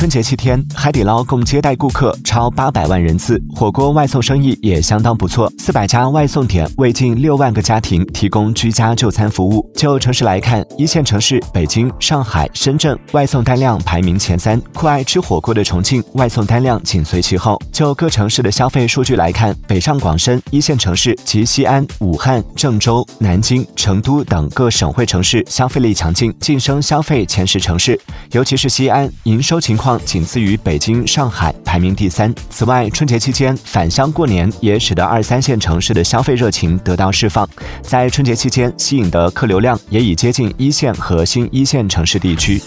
春节七天，海底捞共接待顾客超八百万人次，火锅外送生意也相当不错。四百家外送点为近六万个家庭提供居家就餐服务。就城市来看，一线城市北京、上海、深圳外送单量排名前三，酷爱吃火锅的重庆外送单量紧随其后。就各城市的消费数据来看，北上广深一线城市及西安、武汉、郑州、南京、成都等各省会城市消费力强劲，晋升消费前十城市。尤其是西安，营收情况仅次于北京、上海，排名第三。此外，春节期间返乡过年也使得二三线城市的消费热情得到释放，在春节期间吸引的客流量也已接近一线和新一线城市地区。